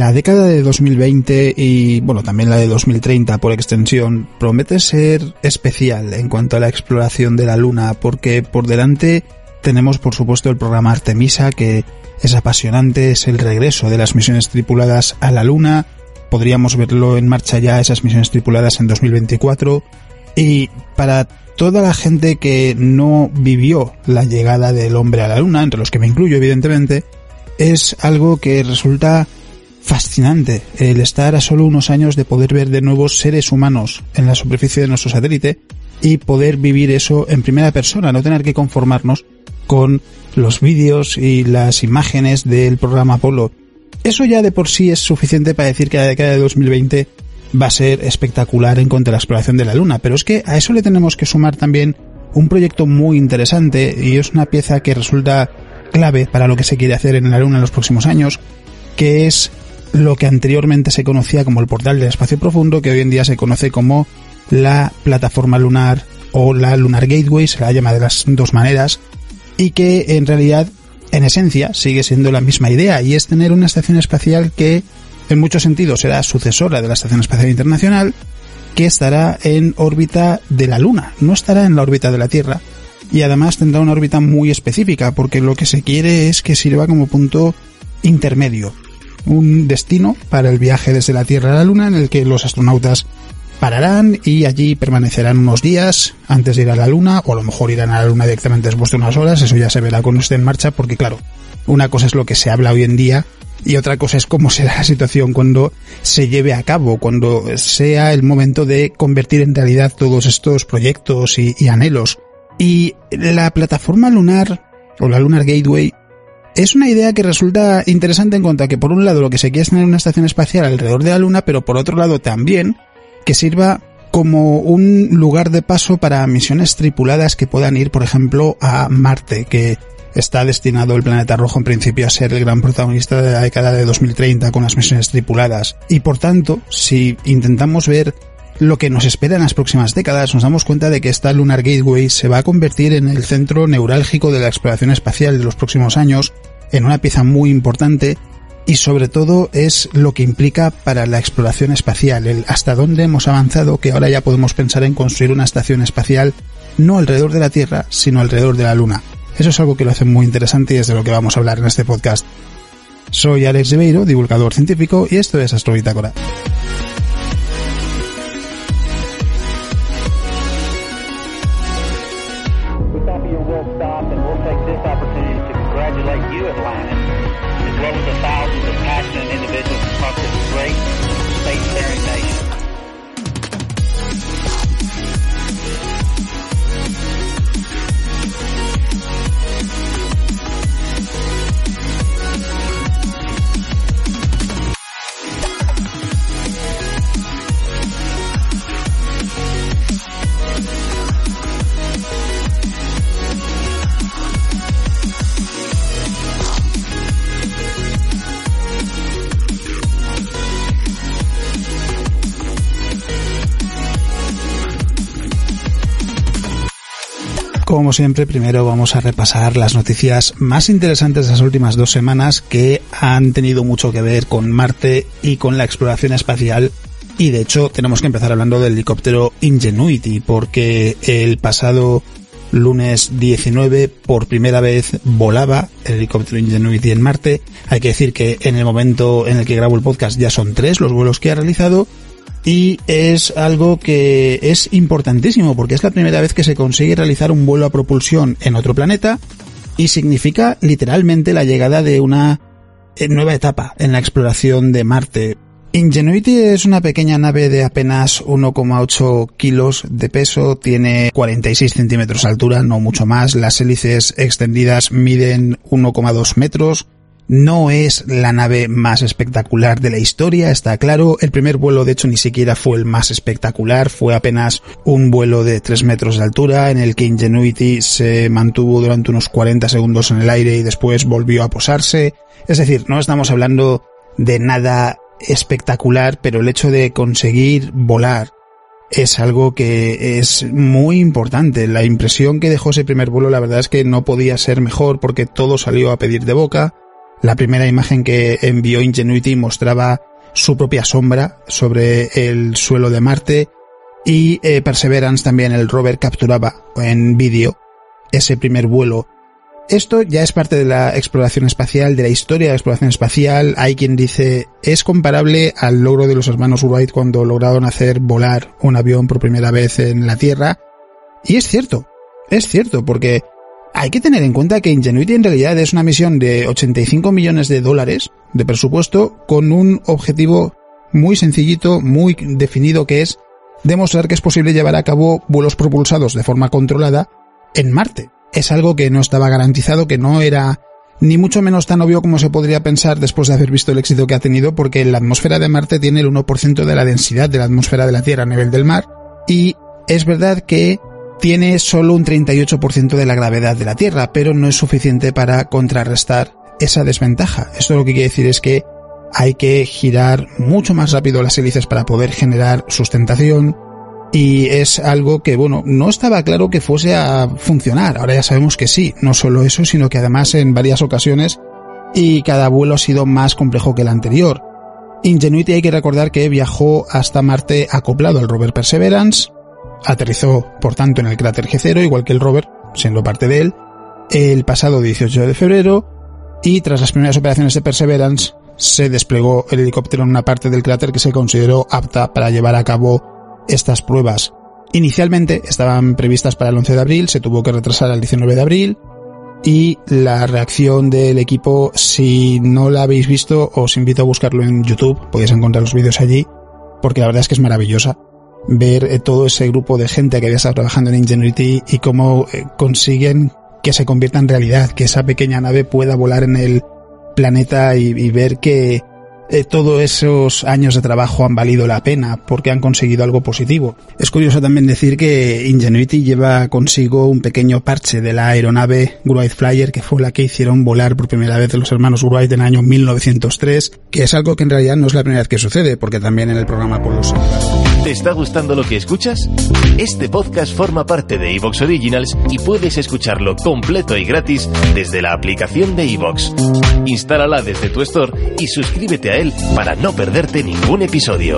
La década de 2020 y, bueno, también la de 2030 por extensión promete ser especial en cuanto a la exploración de la Luna porque por delante tenemos por supuesto el programa Artemisa que es apasionante, es el regreso de las misiones tripuladas a la Luna, podríamos verlo en marcha ya esas misiones tripuladas en 2024 y para toda la gente que no vivió la llegada del hombre a la Luna, entre los que me incluyo evidentemente, es algo que resulta fascinante el estar a solo unos años de poder ver de nuevo seres humanos en la superficie de nuestro satélite y poder vivir eso en primera persona, no tener que conformarnos con los vídeos y las imágenes del programa Apolo. Eso ya de por sí es suficiente para decir que la década de 2020 va a ser espectacular en cuanto a la exploración de la Luna, pero es que a eso le tenemos que sumar también un proyecto muy interesante y es una pieza que resulta clave para lo que se quiere hacer en la Luna en los próximos años, que es lo que anteriormente se conocía como el portal del espacio profundo, que hoy en día se conoce como la plataforma lunar o la Lunar Gateway, se la llama de las dos maneras, y que en realidad, en esencia, sigue siendo la misma idea, y es tener una estación espacial que, en muchos sentidos, será sucesora de la Estación Espacial Internacional, que estará en órbita de la Luna, no estará en la órbita de la Tierra, y además tendrá una órbita muy específica, porque lo que se quiere es que sirva como punto intermedio un destino para el viaje desde la Tierra a la Luna en el que los astronautas pararán y allí permanecerán unos días antes de ir a la Luna o a lo mejor irán a la Luna directamente después de unas horas, eso ya se verá cuando esté en marcha porque claro, una cosa es lo que se habla hoy en día y otra cosa es cómo será la situación cuando se lleve a cabo, cuando sea el momento de convertir en realidad todos estos proyectos y, y anhelos. Y la plataforma lunar o la Lunar Gateway es una idea que resulta interesante en cuanto que por un lado lo que se quiere es tener una estación espacial alrededor de la Luna, pero por otro lado también que sirva como un lugar de paso para misiones tripuladas que puedan ir, por ejemplo, a Marte, que está destinado el planeta rojo en principio a ser el gran protagonista de la década de 2030 con las misiones tripuladas. Y por tanto, si intentamos ver lo que nos espera en las próximas décadas, nos damos cuenta de que esta Lunar Gateway se va a convertir en el centro neurálgico de la exploración espacial de los próximos años, en una pieza muy importante y sobre todo es lo que implica para la exploración espacial, el hasta dónde hemos avanzado que ahora ya podemos pensar en construir una estación espacial no alrededor de la Tierra, sino alrededor de la Luna. Eso es algo que lo hace muy interesante y es de lo que vamos a hablar en este podcast. Soy Alex Ribeiro, divulgador científico, y esto es Astrobitácora. We'll stop, and we'll take this opportunity to congratulate you, Atlanta, as well as the thousands of passionate individuals. Como siempre, primero vamos a repasar las noticias más interesantes de las últimas dos semanas que han tenido mucho que ver con Marte y con la exploración espacial. Y de hecho, tenemos que empezar hablando del helicóptero Ingenuity, porque el pasado lunes 19 por primera vez volaba el helicóptero Ingenuity en Marte. Hay que decir que en el momento en el que grabo el podcast ya son tres los vuelos que ha realizado y es algo que es importantísimo porque es la primera vez que se consigue realizar un vuelo a propulsión en otro planeta y significa literalmente la llegada de una eh, nueva etapa en la exploración de Marte. Ingenuity es una pequeña nave de apenas 1,8 kilos de peso, tiene 46 centímetros de altura, no mucho más, las hélices extendidas miden 1,2 metros, No es la nave más espectacular de la historia, está claro. El primer vuelo, de hecho, ni siquiera fue el más espectacular. Fue apenas un vuelo de 3 metros de altura en el que Ingenuity se mantuvo durante unos 40 segundos en el aire y después volvió a posarse. Es decir, no estamos hablando de nada espectacular, pero el hecho de conseguir volar es algo que es muy importante. La impresión que dejó ese primer vuelo, la verdad es que no podía ser mejor porque todo salió a pedir de boca. La primera imagen que envió Ingenuity mostraba su propia sombra sobre el suelo de Marte y eh, Perseverance también el rover capturaba en vídeo ese primer vuelo. Esto ya es parte de la exploración espacial, de la historia de la exploración espacial. Hay quien dice es comparable al logro de los hermanos Wright cuando lograron hacer volar un avión por primera vez en la Tierra. Y es cierto, es cierto, porque hay que tener en cuenta que Ingenuity en realidad es una misión de 85 millones de dólares de presupuesto con un objetivo muy sencillito, muy definido que es demostrar que es posible llevar a cabo vuelos propulsados de forma controlada en Marte. Es algo que no estaba garantizado, que no era ni mucho menos tan obvio como se podría pensar después de haber visto el éxito que ha tenido, porque la atmósfera de Marte tiene el 1% de la densidad de la atmósfera de la Tierra a nivel del mar, y es verdad que tiene solo un 38% de la gravedad de la Tierra, pero no es suficiente para contrarrestar esa desventaja. Esto lo que quiere decir es que hay que girar mucho más rápido las hélices para poder generar sustentación y es algo que, bueno, no estaba claro que fuese a funcionar. Ahora ya sabemos que sí, no solo eso, sino que además en varias ocasiones y cada vuelo ha sido más complejo que el anterior. Ingenuity hay que recordar que viajó hasta Marte acoplado al rover Perseverance, Aterrizó, por tanto, en el cráter G0, igual que el rover, siendo parte de él, el pasado 18 de febrero, y tras las primeras operaciones de Perseverance, se desplegó el helicóptero en una parte del cráter que se consideró apta para llevar a cabo estas pruebas. Inicialmente estaban previstas para el 11 de abril, se tuvo que retrasar al 19 de abril, y la reacción del equipo, si no la habéis visto, os invito a buscarlo en YouTube, podéis encontrar los vídeos allí, porque la verdad es que es maravillosa ver eh, todo ese grupo de gente que había estado trabajando en Ingenuity y cómo eh, consiguen que se convierta en realidad, que esa pequeña nave pueda volar en el planeta y, y ver que eh, todos esos años de trabajo han valido la pena porque han conseguido algo positivo. Es curioso también decir que Ingenuity lleva consigo un pequeño parche de la aeronave Wright Flyer que fue la que hicieron volar por primera vez los hermanos Wright en el año 1903, que es algo que en realidad no es la primera vez que sucede porque también en el programa Apollo ¿Te está gustando lo que escuchas? Este podcast forma parte de Evox Originals y puedes escucharlo completo y gratis desde la aplicación de Evox. Instálala desde tu store y suscríbete a para no perderte ningún episodio.